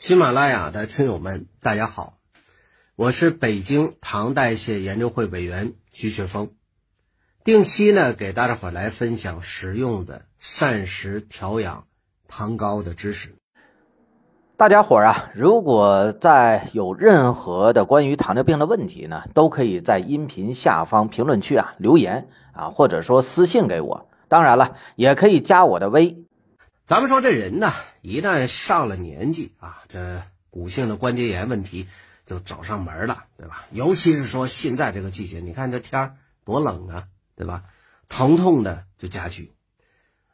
喜马拉雅的听友们，大家好，我是北京糖代谢研究会委员徐雪峰，定期呢给大家伙来分享实用的膳食调养糖高的知识。大家伙啊，如果在有任何的关于糖尿病的问题呢，都可以在音频下方评论区啊留言啊，或者说私信给我。当然了，也可以加我的微。咱们说这人呢，一旦上了年纪啊，这骨性的关节炎问题就找上门了，对吧？尤其是说现在这个季节，你看这天多冷啊，对吧？疼痛的就加剧。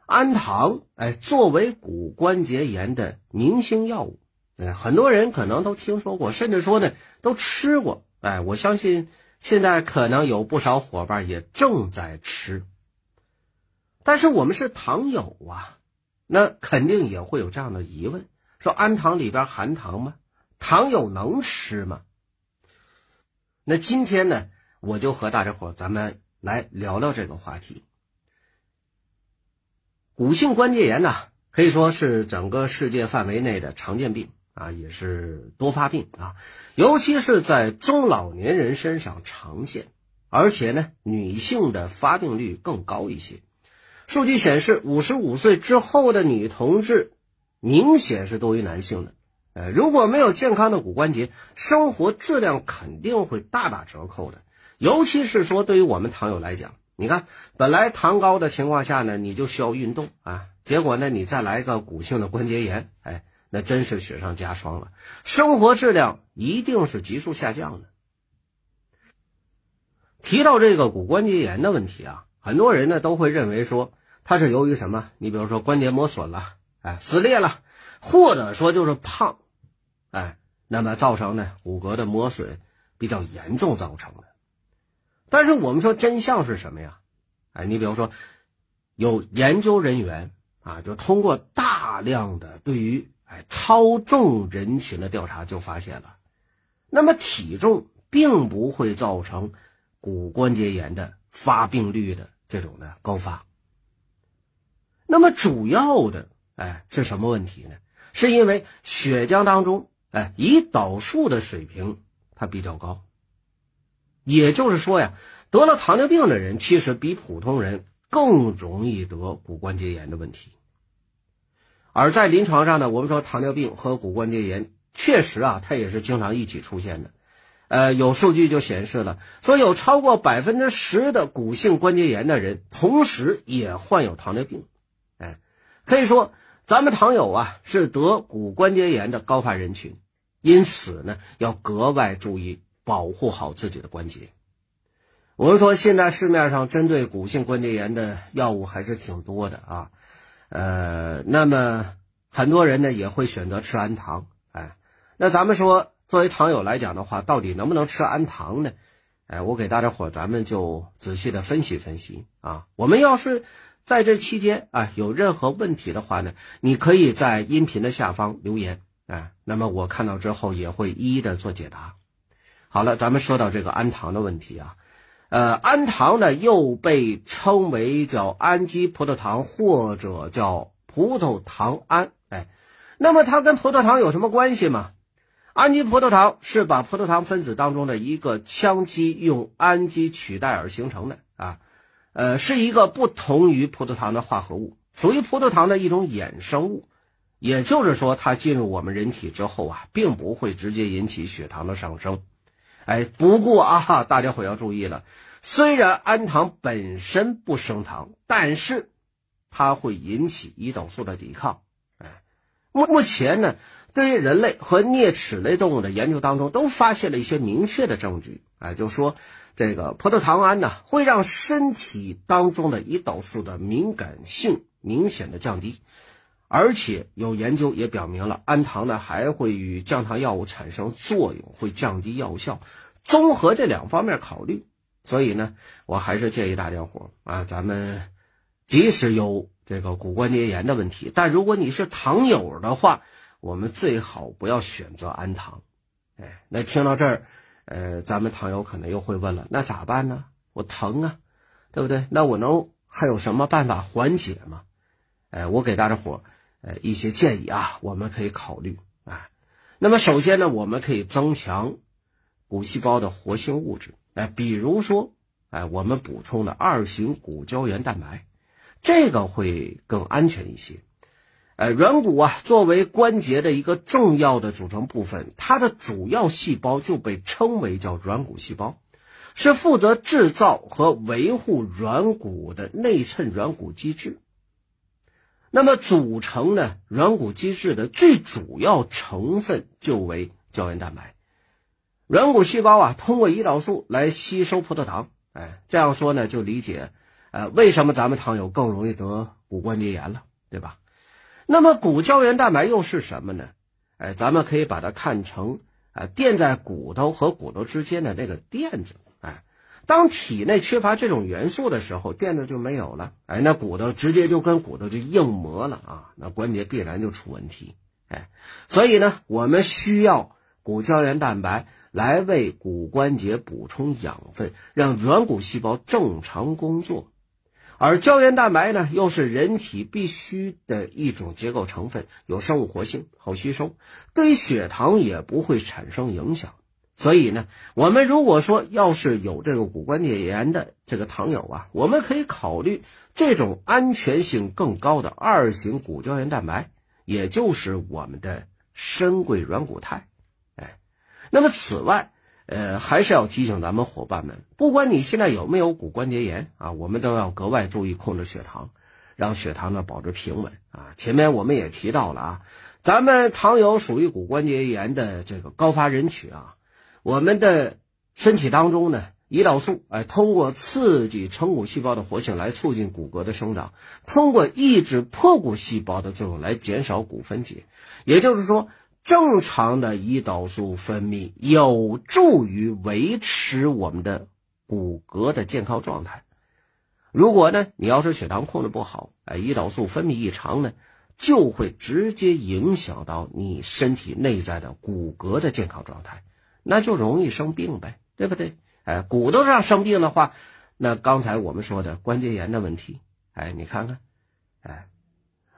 氨糖，哎，作为骨关节炎的明星药物，哎，很多人可能都听说过，甚至说呢都吃过。哎，我相信现在可能有不少伙伴也正在吃。但是我们是糖友啊。那肯定也会有这样的疑问：说氨糖里边含糖吗？糖有能吃吗？那今天呢，我就和大家伙咱们来聊聊这个话题。骨性关节炎呢，可以说是整个世界范围内的常见病啊，也是多发病啊，尤其是在中老年人身上常见，而且呢，女性的发病率更高一些。数据显示，五十五岁之后的女同志明显是多于男性的。呃，如果没有健康的骨关节，生活质量肯定会大打折扣的。尤其是说，对于我们糖友来讲，你看，本来糖高的情况下呢，你就需要运动啊，结果呢，你再来个骨性的关节炎，哎，那真是雪上加霜了，生活质量一定是急速下降的。提到这个骨关节炎的问题啊，很多人呢都会认为说。它是由于什么？你比如说关节磨损了，哎，撕裂了，或者说就是胖，哎，那么造成呢骨骼的磨损比较严重造成的。但是我们说真相是什么呀？哎，你比如说有研究人员啊，就通过大量的对于哎超重人群的调查，就发现了，那么体重并不会造成骨关节炎的发病率的这种的高发。那么主要的哎是什么问题呢？是因为血浆当中哎胰岛素的水平它比较高，也就是说呀，得了糖尿病的人其实比普通人更容易得骨关节炎的问题。而在临床上呢，我们说糖尿病和骨关节炎确实啊，它也是经常一起出现的。呃，有数据就显示了，说有超过百分之十的骨性关节炎的人，同时也患有糖尿病。哎可以说，咱们糖友啊是得骨关节炎的高发人群，因此呢要格外注意保护好自己的关节。我们说，现在市面上针对骨性关节炎的药物还是挺多的啊，呃，那么很多人呢也会选择吃氨糖。哎，那咱们说，作为糖友来讲的话，到底能不能吃氨糖呢？哎，我给大家伙咱们就仔细的分析分析啊。我们要是。在这期间啊，有任何问题的话呢，你可以在音频的下方留言啊，那么我看到之后也会一一的做解答。好了，咱们说到这个氨糖的问题啊，呃，氨糖呢又被称为叫氨基葡萄糖或者叫葡萄糖胺，哎，那么它跟葡萄糖有什么关系吗？氨基葡萄糖是把葡萄糖分子当中的一个羟基用氨基取代而形成的啊。呃，是一个不同于葡萄糖的化合物，属于葡萄糖的一种衍生物，也就是说，它进入我们人体之后啊，并不会直接引起血糖的上升。哎，不过啊，大家伙要注意了，虽然氨糖本身不升糖，但是它会引起胰岛素的抵抗。哎，目目前呢，对于人类和啮齿类动物的研究当中，都发现了一些明确的证据。哎，就说。这个葡萄糖胺呢，会让身体当中的胰岛素的敏感性明显的降低，而且有研究也表明了，氨糖呢还会与降糖药物产生作用，会降低药效。综合这两方面考虑，所以呢，我还是建议大家伙啊，咱们即使有这个骨关节炎的问题，但如果你是糖友的话，我们最好不要选择氨糖。哎，那听到这儿。呃，咱们糖友可能又会问了，那咋办呢？我疼啊，对不对？那我能还有什么办法缓解吗？哎，我给大家伙呃一些建议啊，我们可以考虑啊。那么首先呢，我们可以增强骨细胞的活性物质，哎，比如说，哎，我们补充的二型骨胶原蛋白，这个会更安全一些。呃，软骨啊，作为关节的一个重要的组成部分，它的主要细胞就被称为叫软骨细胞，是负责制造和维护软骨的内衬软骨基质。那么，组成呢软骨基质的最主要成分就为胶原蛋白。软骨细胞啊，通过胰岛素来吸收葡萄糖。哎，这样说呢，就理解，呃，为什么咱们糖友更容易得骨关节炎了，对吧？那么骨胶原蛋白又是什么呢？哎，咱们可以把它看成啊垫在骨头和骨头之间的那个垫子。哎，当体内缺乏这种元素的时候，垫子就没有了。哎，那骨头直接就跟骨头就硬磨了啊，那关节必然就出问题。哎，所以呢，我们需要骨胶原蛋白来为骨关节补充养分，让软骨细胞正常工作。而胶原蛋白呢，又是人体必须的一种结构成分，有生物活性，好吸收，对血糖也不会产生影响。所以呢，我们如果说要是有这个骨关节炎的这个糖友啊，我们可以考虑这种安全性更高的二型骨胶原蛋白，也就是我们的深桂软骨肽。哎，那么此外。呃，还是要提醒咱们伙伴们，不管你现在有没有骨关节炎啊，我们都要格外注意控制血糖，让血糖呢保持平稳啊。前面我们也提到了啊，咱们糖友属于骨关节炎的这个高发人群啊，我们的身体当中呢，胰岛素哎，通过刺激成骨细胞的活性来促进骨骼的生长，通过抑制破骨细胞的作用来减少骨分解，也就是说。正常的胰岛素分泌有助于维持我们的骨骼的健康状态。如果呢，你要是血糖控制不好，哎，胰岛素分泌异常呢，就会直接影响到你身体内在的骨骼的健康状态，那就容易生病呗，对不对？哎，骨头上生病的话，那刚才我们说的关节炎的问题，哎，你看看，哎，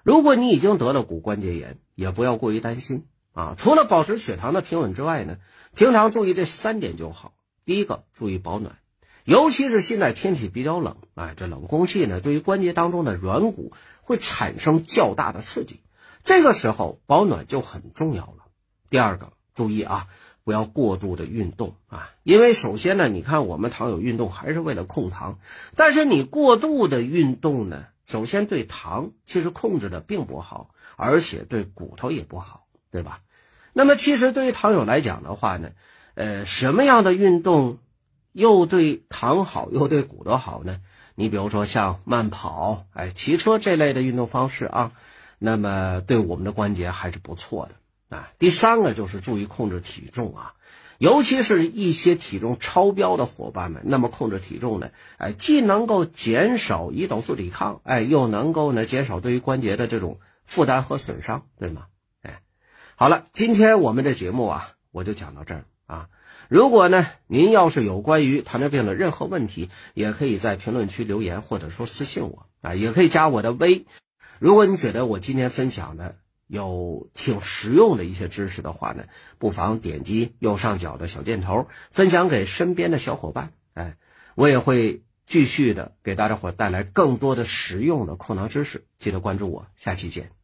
如果你已经得了骨关节炎，也不要过于担心。啊，除了保持血糖的平稳之外呢，平常注意这三点就好。第一个，注意保暖，尤其是现在天气比较冷，哎，这冷空气呢，对于关节当中的软骨会产生较大的刺激，这个时候保暖就很重要了。第二个，注意啊，不要过度的运动啊，因为首先呢，你看我们糖友运动还是为了控糖，但是你过度的运动呢，首先对糖其实控制的并不好，而且对骨头也不好。对吧？那么其实对于糖友来讲的话呢，呃，什么样的运动又对糖好又对骨头好呢？你比如说像慢跑、哎，骑车这类的运动方式啊，那么对我们的关节还是不错的啊。第三个就是注意控制体重啊，尤其是一些体重超标的伙伴们，那么控制体重呢，哎，既能够减少胰岛素抵抗，哎，又能够呢减少对于关节的这种负担和损伤，对吗？好了，今天我们的节目啊，我就讲到这儿啊。如果呢，您要是有关于糖尿病的任何问题，也可以在评论区留言，或者说私信我啊，也可以加我的微。如果你觉得我今天分享的有挺实用的一些知识的话呢，不妨点击右上角的小箭头，分享给身边的小伙伴。哎，我也会继续的给大家伙带来更多的实用的控糖知识，记得关注我，下期见。